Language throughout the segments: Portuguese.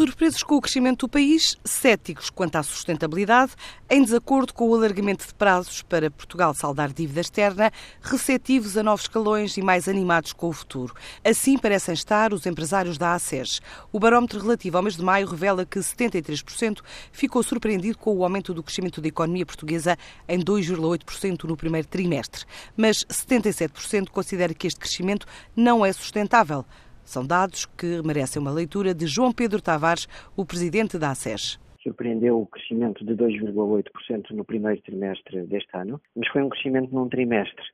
Surpresos com o crescimento do país, céticos quanto à sustentabilidade, em desacordo com o alargamento de prazos para Portugal saldar dívida externa, receptivos a novos escalões e mais animados com o futuro. Assim parecem estar os empresários da ACES. O barómetro relativo ao mês de maio revela que 73% ficou surpreendido com o aumento do crescimento da economia portuguesa em 2,8% no primeiro trimestre. Mas 77% considera que este crescimento não é sustentável. São dados que merecem uma leitura de João Pedro Tavares, o presidente da ACES surpreendeu o crescimento de 2,8% no primeiro trimestre deste ano, mas foi um crescimento num trimestre.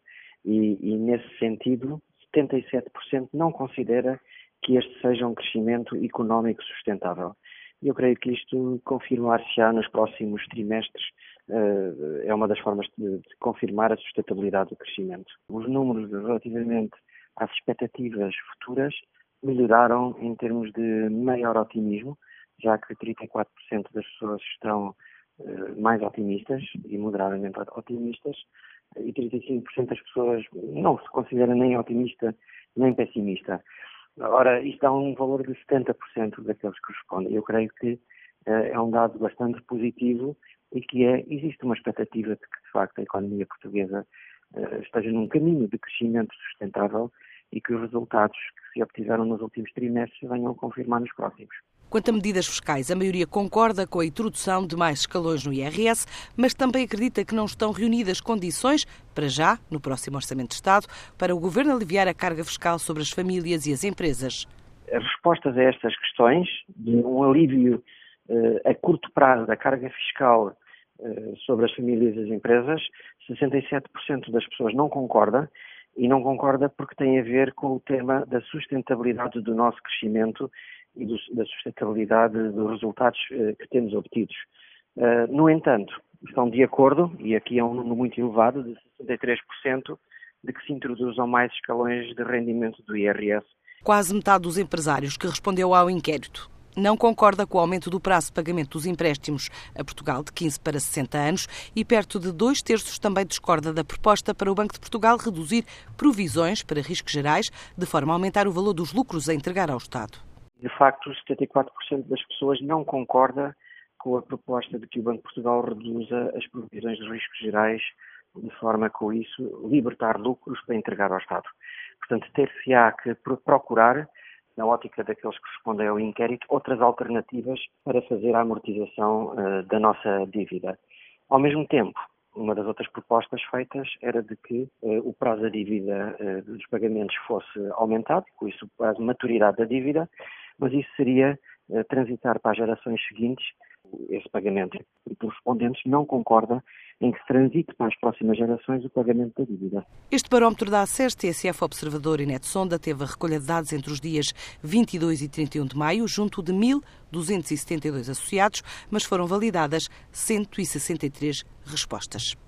E, e, nesse sentido, 77% não considera que este seja um crescimento económico sustentável. Eu creio que isto confirmar-se-á nos próximos trimestres, uh, é uma das formas de confirmar a sustentabilidade do crescimento. Os números relativamente às expectativas futuras melhoraram em termos de maior otimismo, já que 34% das pessoas estão uh, mais otimistas e moderadamente otimistas, e 35% das pessoas não se considera nem otimista nem pessimista. Ora, isto dá um valor de 70% daqueles que respondem. Eu creio que uh, é um dado bastante positivo e que é, existe uma expectativa de que, de facto, a economia portuguesa uh, esteja num caminho de crescimento sustentável e que os resultados que se obtiveram nos últimos trimestres venham a confirmar nos próximos. Quanto a medidas fiscais, a maioria concorda com a introdução de mais escalões no IRS, mas também acredita que não estão reunidas condições, para já, no próximo Orçamento de Estado, para o Governo aliviar a carga fiscal sobre as famílias e as empresas. As respostas a estas questões, de um alívio uh, a curto prazo da carga fiscal uh, sobre as famílias e as empresas, 67% das pessoas não concorda e não concorda porque tem a ver com o tema da sustentabilidade do nosso crescimento e do, da sustentabilidade dos resultados uh, que temos obtidos. Uh, no entanto, estão de acordo, e aqui é um número muito elevado, de 63%, de que se introduzam mais escalões de rendimento do IRS. Quase metade dos empresários que respondeu ao inquérito não concorda com o aumento do prazo de pagamento dos empréstimos a Portugal de 15 para 60 anos e perto de dois terços também discorda da proposta para o Banco de Portugal reduzir provisões para riscos gerais, de forma a aumentar o valor dos lucros a entregar ao Estado. De facto, 74% das pessoas não concorda com a proposta de que o Banco de Portugal reduza as provisões de riscos gerais de forma com isso, libertar lucros para entregar ao Estado. Portanto, ter-se-á que procurar na ótica daqueles que respondem ao inquérito, outras alternativas para fazer a amortização uh, da nossa dívida. Ao mesmo tempo, uma das outras propostas feitas era de que uh, o prazo da dívida uh, dos pagamentos fosse aumentado, com isso de maturidade da dívida, mas isso seria transitar para as gerações seguintes esse pagamento. E os respondentes não concorda em que transite para as próximas gerações o pagamento da dívida. Este barómetro da ACES, TSF Observador e NetSonda teve a recolha de dados entre os dias 22 e 31 de maio, junto de 1.272 associados, mas foram validadas 163 respostas.